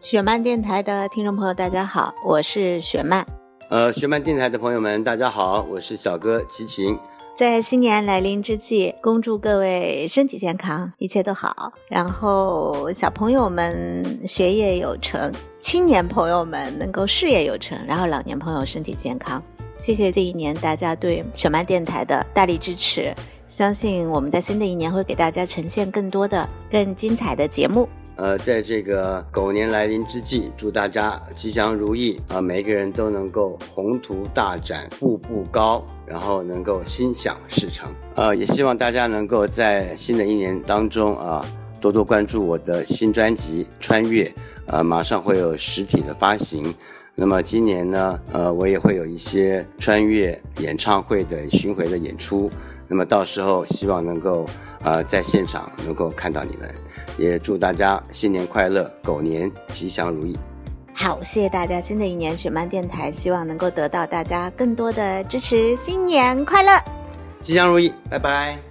雪漫电台的听众朋友，大家好，我是雪漫。呃，雪漫电台的朋友们，大家好，我是小哥齐秦。在新年来临之际，恭祝各位身体健康，一切都好。然后小朋友们学业有成，青年朋友们能够事业有成，然后老年朋友身体健康。谢谢这一年大家对雪漫电台的大力支持，相信我们在新的一年会给大家呈现更多的、更精彩的节目。呃，在这个狗年来临之际，祝大家吉祥如意啊！每个人都能够宏图大展，步步高，然后能够心想事成。呃，也希望大家能够在新的一年当中啊，多多关注我的新专辑《穿越》，呃，马上会有实体的发行。那么今年呢，呃，我也会有一些穿越演唱会的巡回的演出。那么到时候希望能够呃在现场能够看到你们。也祝大家新年快乐，狗年吉祥如意。好，谢谢大家，新的一年雪漫电台希望能够得到大家更多的支持，新年快乐，吉祥如意，拜拜。